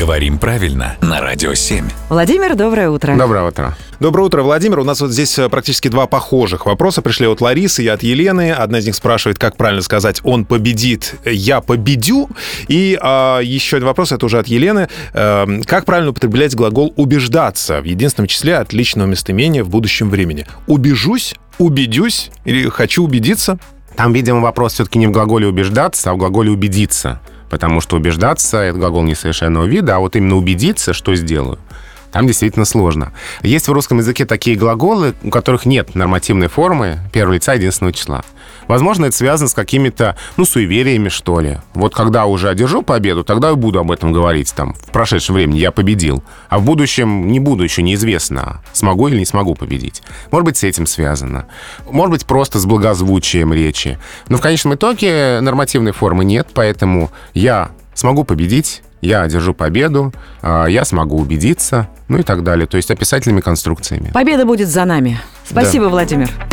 Говорим правильно на Радио 7. Владимир, доброе утро. Доброе утро. Доброе утро, Владимир. У нас вот здесь э, практически два похожих вопроса пришли от Ларисы и от Елены. Одна из них спрашивает, как правильно сказать «он победит», «я победю». И а, еще один вопрос, это уже от Елены. Э, как правильно употреблять глагол «убеждаться» в единственном числе от личного местоимения в будущем времени? «Убежусь», «убедюсь» или «хочу убедиться»? Там, видимо, вопрос все-таки не в глаголе «убеждаться», а в глаголе «убедиться». Потому что убеждаться — это глагол несовершенного вида, а вот именно убедиться, что сделаю, там действительно сложно. Есть в русском языке такие глаголы, у которых нет нормативной формы первого лица единственного числа. Возможно, это связано с какими-то, ну, суевериями, что ли. Вот когда уже одержу победу, тогда и буду об этом говорить. Там, в прошедшем времени я победил. А в будущем не буду, еще неизвестно, смогу или не смогу победить. Может быть, с этим связано. Может быть, просто с благозвучием речи. Но в конечном итоге нормативной формы нет, поэтому я смогу победить, я одержу победу, а, я смогу убедиться, ну и так далее. То есть описательными конструкциями. Победа будет за нами. Спасибо, Да. Владимир.